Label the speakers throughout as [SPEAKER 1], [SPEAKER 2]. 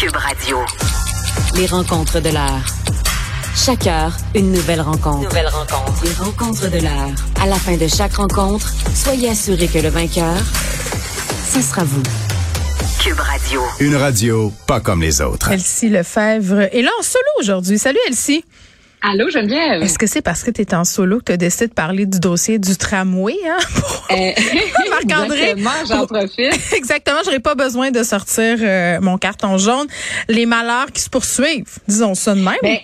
[SPEAKER 1] Cube Radio.
[SPEAKER 2] Les rencontres de l'heure. Chaque heure, une nouvelle rencontre.
[SPEAKER 1] Nouvelle rencontre.
[SPEAKER 2] Les rencontres de l'heure. À la fin de chaque rencontre, soyez assurés que le vainqueur, ce sera vous.
[SPEAKER 1] Cube Radio.
[SPEAKER 3] Une radio pas comme les autres.
[SPEAKER 4] Elsie Lefebvre est là en solo aujourd'hui. Salut Elsie.
[SPEAKER 5] Allô, Geneviève?
[SPEAKER 4] Est-ce que c'est parce que tu es en solo que tu as décidé de parler du dossier du tramway? Hein?
[SPEAKER 5] Euh,
[SPEAKER 4] Marc-André.
[SPEAKER 5] Exactement, j'en profite.
[SPEAKER 4] Exactement, j'aurais pas besoin de sortir euh, mon carton jaune. Les malheurs qui se poursuivent, disons ça de même.
[SPEAKER 5] Ben,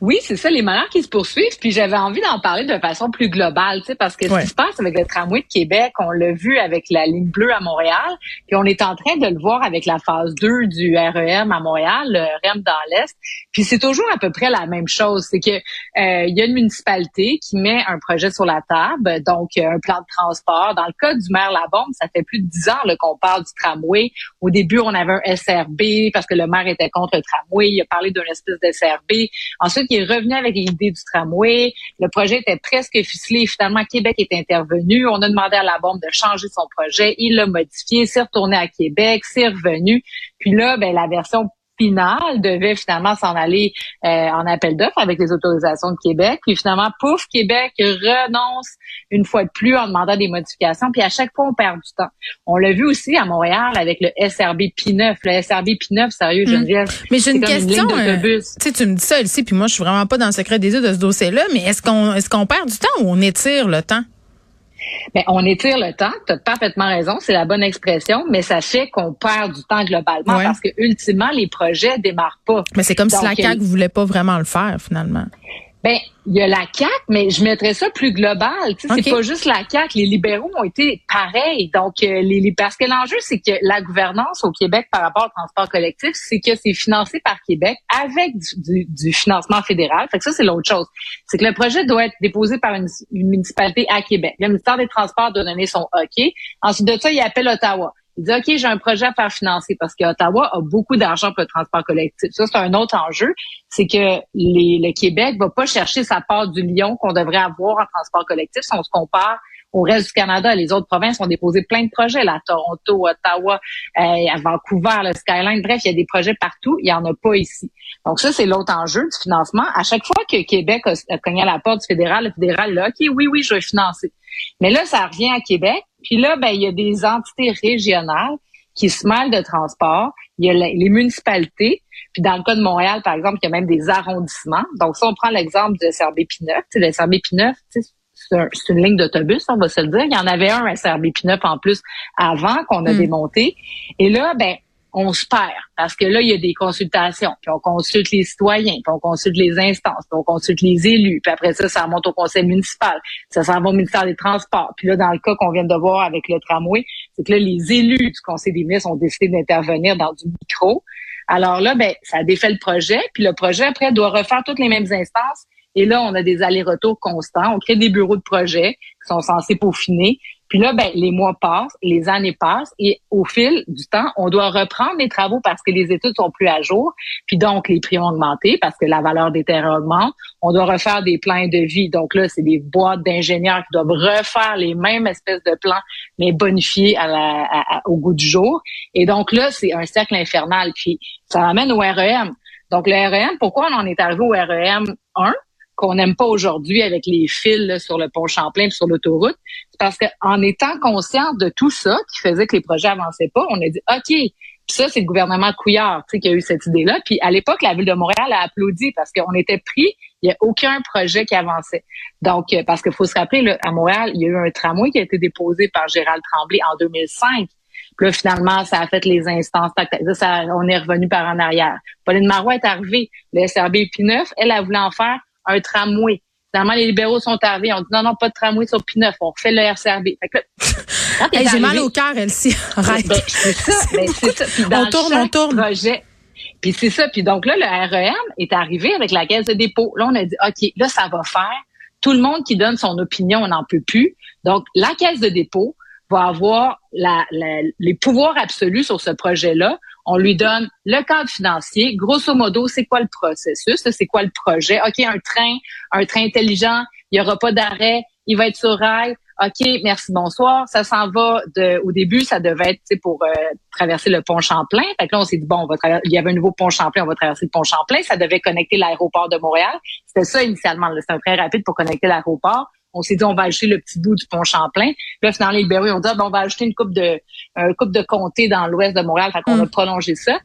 [SPEAKER 5] oui, c'est ça, les malheurs qui se poursuivent. Puis j'avais envie d'en parler de façon plus globale, tu sais, parce que ce qui se passe avec le tramway de Québec, on l'a vu avec la ligne bleue à Montréal, puis on est en train de le voir avec la phase 2 du REM à Montréal, le REM dans l'Est. Puis c'est toujours à peu près la même chose. C'est que euh, il y a une municipalité qui met un projet sur la table, donc euh, un plan de transport. Dans le cas du maire Labombe, ça fait plus de dix ans qu'on parle du tramway. Au début, on avait un SRB parce que le maire était contre le tramway. Il a parlé d'un espèce de SRB. Ensuite, il est revenu avec l'idée du tramway. Le projet était presque ficelé. Finalement, Québec est intervenu. On a demandé à la bombe de changer son projet. Il l'a modifié. C'est retourné à Québec. C'est revenu. Puis là, ben, la version finale devait finalement s'en aller euh, en appel d'offres avec les autorisations de Québec. Puis finalement, pouf, Québec renonce une fois de plus en demandant des modifications. Puis à chaque fois, on perd du temps. On l'a vu aussi à Montréal avec le SRB P9. Le SRB P9, sérieux, Geneviève,
[SPEAKER 4] Hmm. Mais j'ai une question.
[SPEAKER 5] ligne
[SPEAKER 4] euh, tu sais, tu me dis ça, Elsie, puis moi, je suis vraiment pas dans le secret des yeux de ce dossier-là, mais est-ce qu'on est-ce qu'on perd du temps ou on étire le temps?
[SPEAKER 5] Ben, on étire le temps, tu as parfaitement raison, c'est la bonne expression, mais ça fait qu'on perd du temps globalement
[SPEAKER 4] Ouais.
[SPEAKER 5] parce que ultimement, les projets démarrent pas.
[SPEAKER 4] Mais c'est comme si la CAQ
[SPEAKER 5] euh,
[SPEAKER 4] voulait pas vraiment le faire, finalement.
[SPEAKER 5] Ben, il y a la CAQ, mais je mettrais ça plus global. Tu sais. C'est pas juste la CAQ. Les libéraux ont été pareils. Donc, euh, les, les- parce que l'enjeu, c'est que la gouvernance au Québec par rapport au transport collectif, c'est que c'est financé par Québec avec du, du- du financement fédéral. Fait que ça, c'est l'autre chose. C'est que le projet doit être déposé par une, une municipalité à Québec. Le ministère des Transports doit donner son OK. Ensuite de ça, il appelle Ottawa. Il dit, OK, j'ai un projet à faire financer parce qu'Ottawa a beaucoup d'argent pour le transport collectif. Ça, c'est un autre enjeu. C'est que le Québec va pas chercher sa part du lion qu'on devrait avoir en transport collectif si on se compare au reste du Canada. Les autres provinces ont déposé plein de projets, là, Toronto, Ottawa, euh, Vancouver, le Skyline. Bref, il y a des projets partout. Il y en a pas ici. Donc ça, c'est l'autre enjeu du financement. À chaque fois que Québec a, cogné à la porte du fédéral, le fédéral, là, OK, oui, oui, je vais financer. Mais là, ça revient à Québec. Puis là, ben, il y a des entités régionales qui se mêlent de transport. Il y a les municipalités. Puis dans le cas de Montréal, par exemple, il y a même des arrondissements. Donc, si on prend l'exemple du SRB P9, tu sais, le SRB P9, tu sais, c'est un- c'est une ligne d'autobus, on va se le dire. Il y en avait un SRB P9 en plus avant qu'on a
[SPEAKER 4] Mm.
[SPEAKER 5] démonté. Et là, ben, on se perd parce que là, il y a des consultations, puis on consulte les citoyens, puis on consulte les instances, puis on consulte les élus, puis après ça, ça remonte au conseil municipal, ça s'en va au ministère des Transports. Puis là, dans le cas qu'on vient de voir avec le tramway, c'est que là, les élus du conseil des ministres ont décidé d'intervenir dans du micro. Alors là, ben, ça défait le projet, puis le projet, après, doit refaire toutes les mêmes instances. Et là, on a des allers-retours constants. On crée des bureaux de projet qui sont censés peaufiner. Puis là, ben, les mois passent, les années passent, et au fil du temps, on doit reprendre les travaux parce que les études sont plus à jour. Puis donc, les prix ont augmenté parce que la valeur des terrains augmente. On doit refaire des plans de vie. Donc là, c'est des boîtes d'ingénieurs qui doivent refaire les mêmes espèces de plans, mais bonifiés à la- au goût du jour. Et donc là, c'est un cercle infernal. Puis ça amène au REM. Donc le REM, pourquoi on en est arrivé au REM 1? Qu'on n'aime pas aujourd'hui avec les fils là, sur le pont Champlain et sur l'autoroute, c'est parce qu'en étant conscient de tout ça qui faisait que les projets avançaient pas, on a dit OK, puis ça c'est le gouvernement de Couillard, qui a eu cette idée-là. Puis à l'époque, la ville de Montréal a applaudi parce qu'on était pris, il n'y a aucun projet qui avançait. Donc euh, parce qu'il faut se rappeler, là, à Montréal, il y a eu un tramway qui a été déposé par Gérald Tremblay en 2005. Puis là, finalement, ça a fait les instances. ça, ça- on est revenu par en arrière. Pauline Marois est arrivée. Le SRB P9, elle, a voulu en faire un tramway. Finalement, les libéraux sont arrivés. On dit non, non, pas de tramway sur P9. On refait le RCRB. Fait que là, quand t'es
[SPEAKER 4] Hey, J'ai mal au cœur, Elsie. Arrête.
[SPEAKER 5] ben, c'est ça, ben, c'est ça. Puis dans
[SPEAKER 4] On tourne, on tourne.
[SPEAKER 5] Projet, puis c'est ça. Puis donc là, le REM est arrivé avec la caisse de dépôt. Là, on a dit, OK, là, ça va faire. Tout le monde qui donne son opinion, on n'en peut plus. Donc, la caisse de dépôt va avoir la, la- les pouvoirs absolus sur ce projet-là. On lui donne le cadre financier. Grosso modo, c'est quoi le processus? C'est quoi le projet? OK, un train, un train intelligent, il n'y aura pas d'arrêt, il va être sur rail. OK, merci, bonsoir. Ça s'en va de, au début, ça devait être pour euh, traverser le pont Champlain. Fait que là, on s'est dit, bon, on va il y avait un nouveau pont Champlain, on va traverser le pont Champlain. Ça devait connecter l'aéroport de Montréal. C'était ça initialement. C'était un très rapide pour connecter l'aéroport. On s'est dit, on va ajouter le petit bout du pont Champlain. Là, finalement, les libéraux ont dit, ah, ben, on va ajouter une coupe de, un coupe de comté dans l'ouest de Montréal. Fait qu'on a mm. prolongé ça.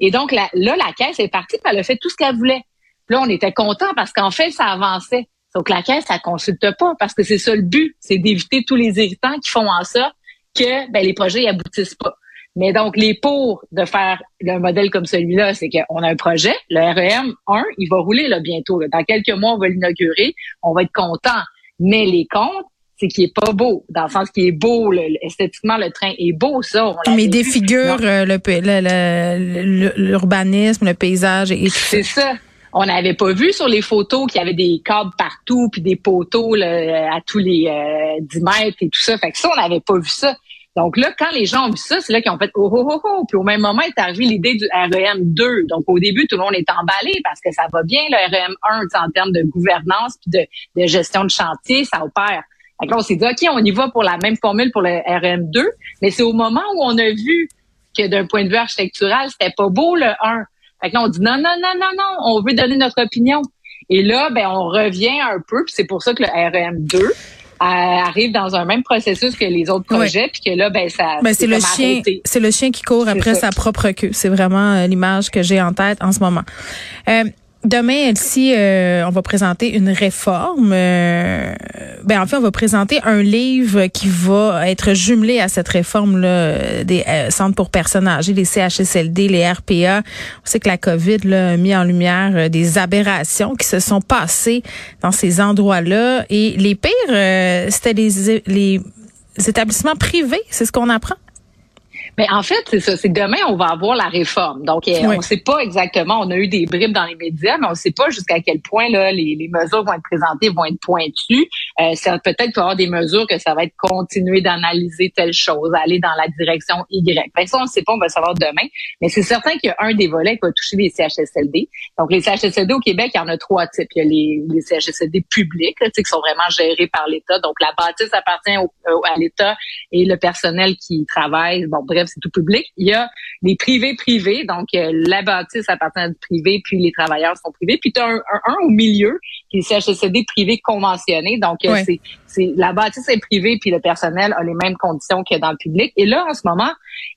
[SPEAKER 5] Et donc, là, la caisse est partie, elle a fait tout ce qu'elle voulait. Là, on était content parce qu'en fait, ça avançait. Donc, la caisse, ça consulte pas parce que c'est ça le but, c'est d'éviter tous les irritants qui font en ça que ben, les projets n'aboutissent pas. Mais donc, les pour de faire un modèle comme celui-là, c'est qu'on a un projet, le REM 1, il va rouler là, bientôt. Dans quelques mois, on va l'inaugurer, on va être content. Mais les comptes, c'est qu'il est pas beau, dans le sens qu'il est beau, esthétiquement, le train est beau, ça.
[SPEAKER 4] On Mais défigure euh, l'urbanisme, le, le, paysage et tout
[SPEAKER 5] C'est ça on n'avait pas vu sur les photos qu'il y avait des câbles partout puis des poteaux à tous les euh, 10 mètres et tout ça. Fait que ça, on n'avait pas vu ça. Donc là, quand les gens ont vu ça, c'est là qu'ils ont fait oh, oh, oh, oh. Puis au même moment est arrivée l'idée du REM 2. Donc au début, tout le monde est emballé parce que ça va bien, le REM 1, en termes de gouvernance puis de, gestion de chantier, ça opère. Donc là, on s'est dit, OK, on y va pour la même formule pour le REM 2. Mais c'est au moment où on a vu que d'un point de vue architectural, c'était pas beau le 1. Fait que là, on dit non, non, non, non, non, on veut donner notre opinion. Et là, ben, on revient un peu, puis c'est pour ça que le RM2 euh, arrive dans un même processus que les autres projets, puis que là, ben, ça.
[SPEAKER 4] Ben, c'est le chien, c'est le chien qui court après sa propre queue. C'est vraiment euh, l'image que j'ai en tête en ce moment. Euh, Demain, Elsie, euh, on va présenter une réforme. Euh, ben en fait, on va présenter un livre qui va être jumelé à cette réforme-là des euh, centres pour personnes âgées, les CHSLD, les RPA. On sait que la COVID là, a mis en lumière des aberrations qui se sont passées dans ces endroits-là. Et les pires, c'était les établissements privés, c'est ce qu'on apprend.
[SPEAKER 5] Mais en fait, c'est ça. C'est demain, on va avoir la réforme. Donc, euh, on ne sait pas exactement. On a eu des bribes dans les médias, mais on ne sait pas jusqu'à quel point là, les, les, mesures vont être présentées, vont être pointues. Euh, c'est peut-être qu'il y avoir des mesures que ça va être continuer d'analyser telle chose, aller dans la direction Y. Ben, ça, on ne sait pas. On va savoir demain. Mais c'est certain qu'il y a un des volets qui va toucher les CHSLD. Donc, les CHSLD au Québec, il y en a trois types. Il y a les, les CHSLD publics, là, qui sont vraiment gérés par l'État. Donc, la bâtisse appartient au, à l'État et le personnel qui travaille. Bon, bref, c'est tout public. Il y a les privés privés, donc euh, la bâtisse appartient à du privé, puis les travailleurs sont privés. Puis tu as un, un, au milieu qui est CHSLD privé conventionné. Donc, euh, c'est c'est la bâtisse est privée puis le personnel a les mêmes conditions que dans le public. Et là, en ce moment,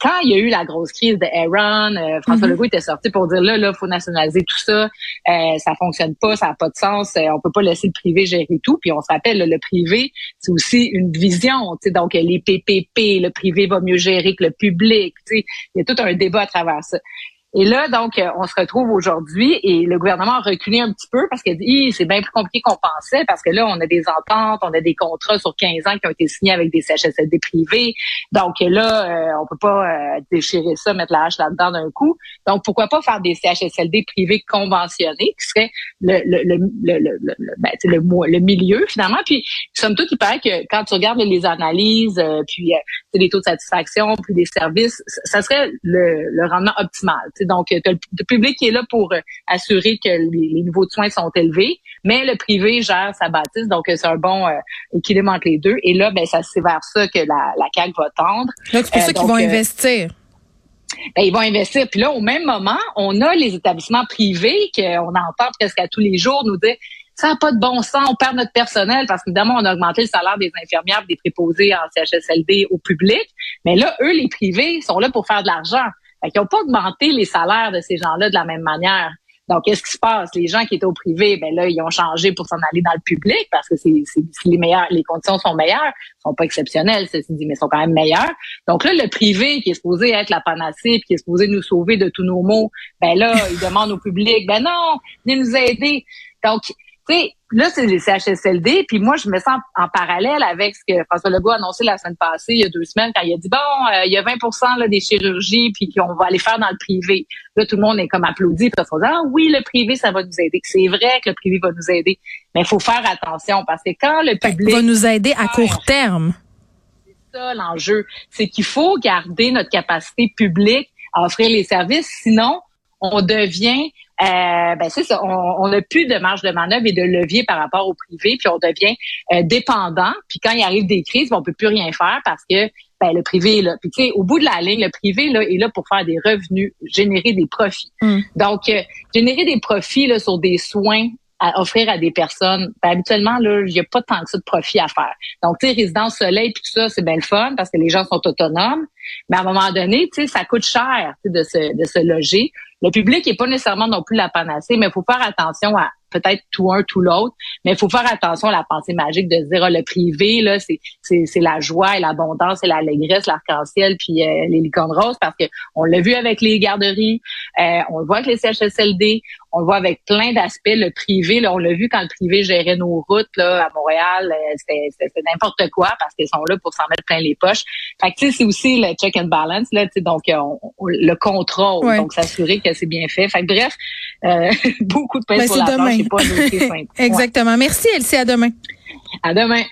[SPEAKER 5] quand il y a eu la grosse crise de Aaron, euh, François mm-hmm. Legault était sorti pour dire là, là, faut nationaliser tout ça, euh, ça fonctionne pas, ça n'a pas de sens, euh, on peut pas laisser le privé gérer tout. Puis on se rappelle, le privé, c'est aussi une vision, donc les PPP, le privé va mieux gérer que le public, tu sais, il y a tout un débat à travers ça. Et là, donc, euh, on se retrouve aujourd'hui et le gouvernement a reculé un petit peu parce qu'il dit c'est bien plus compliqué qu'on pensait parce que là, on a des ententes, on a des contrats sur 15 ans qui ont été signés avec des CHSLD privés. Donc là, euh, on peut pas euh, déchirer ça, mettre la hache là-dedans d'un coup. Donc, pourquoi pas faire des CHSLD privés conventionnés qui serait le le le le le, ben, le, milieu finalement. Puis, somme toute, il paraît que quand tu regardes les analyses, puis les taux de satisfaction, puis les services, ça serait le rendement optimal. Donc, tu le, public qui est là pour euh, assurer que les, niveaux de soins sont élevés, mais le privé gère sa bâtisse, donc c'est un bon euh, équilibre entre les deux. Et là, ben, ça c'est vers ça que la, la CAQ va tendre.
[SPEAKER 4] Donc, c'est pour ça qu'ils vont euh, investir?
[SPEAKER 5] Ben, ils vont investir. Puis là, au même moment, on a les établissements privés qu'on entend presque à tous les jours nous dire ça n'a pas de bon sens, on perd notre personnel parce qu'évidemment, on a augmenté le salaire des infirmières, des préposés en CHSLD au public. Mais là, eux, les privés, sont là pour faire de l'argent. Ils n'ont pas augmenté les salaires de ces gens-là de la même manière. Donc, qu'est-ce qui se passe? Les gens qui étaient au privé, ben là, ils ont changé pour s'en aller dans le public parce que c'est, les meilleurs, les conditions sont meilleures, sont pas exceptionnelles, ceci dit, mais sont quand même meilleures. Donc là, le privé qui est supposé être la panacée, qui est supposé nous sauver de tous nos maux, ben là, il demande au public, ben non, venez nous aider. Donc, tu sais, là, c'est les CHSLD, puis moi, je me sens en parallèle avec ce que François Legault a annoncé la semaine passée, il y a deux semaines, quand il a dit, bon, euh, il y a 20 là, des chirurgies, puis qu'on va aller faire dans le privé. Là, tout le monde est comme applaudi, parce qu'on dit, ah oui, le privé, ça va nous aider. C'est vrai que le privé va nous aider, mais il faut faire attention, parce que quand le public...
[SPEAKER 4] va nous aider à court terme.
[SPEAKER 5] C'est ça l'enjeu, c'est qu'il faut garder notre capacité publique à offrir les services, sinon on devient euh, ben c'est ça, on n'a plus de marge de manœuvre et de levier par rapport au privé, puis on devient euh, dépendant. Puis quand il arrive des crises, ben, on peut plus rien faire parce que ben, le privé est là. Puis tu sais, au bout de la ligne, le privé là est là pour faire des revenus, générer des profits.
[SPEAKER 4] Mm.
[SPEAKER 5] Donc, euh, générer des profits là, sur des soins à offrir à des personnes, ben, habituellement, là, il n'y a pas tant que ça de profit à faire. Donc, tu sais, résidence soleil, puis tout ça, c'est bien le fun parce que les gens sont autonomes. Mais à un moment donné, tu sais, ça coûte cher de se, de se loger. Le public n'est pas nécessairement non plus la panacée, mais il faut faire attention à peut-être tout un, tout l'autre, mais il faut faire attention à la pensée magique de dire, ah, le privé, là, c'est, c'est, c'est la joie et l'abondance et l'allégresse, l'arc-en-ciel, puis euh, les licornes roses, parce que on l'a vu avec les garderies, euh, on le voit avec les CHSLD, on le voit avec plein d'aspects. Le privé, là, on l'a vu quand le privé gérait nos routes là, à Montréal, euh, c'était, n'importe quoi parce qu'ils sont là pour s'en mettre plein les poches. Fait que, c'est aussi check and balance, là, donc euh, on- on- le contrôle,
[SPEAKER 4] Ouais.
[SPEAKER 5] donc s'assurer que c'est bien fait. Fait que bref, euh, beaucoup de pain sur la planche,
[SPEAKER 4] demain.
[SPEAKER 5] c'est pas un dossier simple. Ouais.
[SPEAKER 4] Exactement. Merci, Elsie. À demain.
[SPEAKER 5] À demain.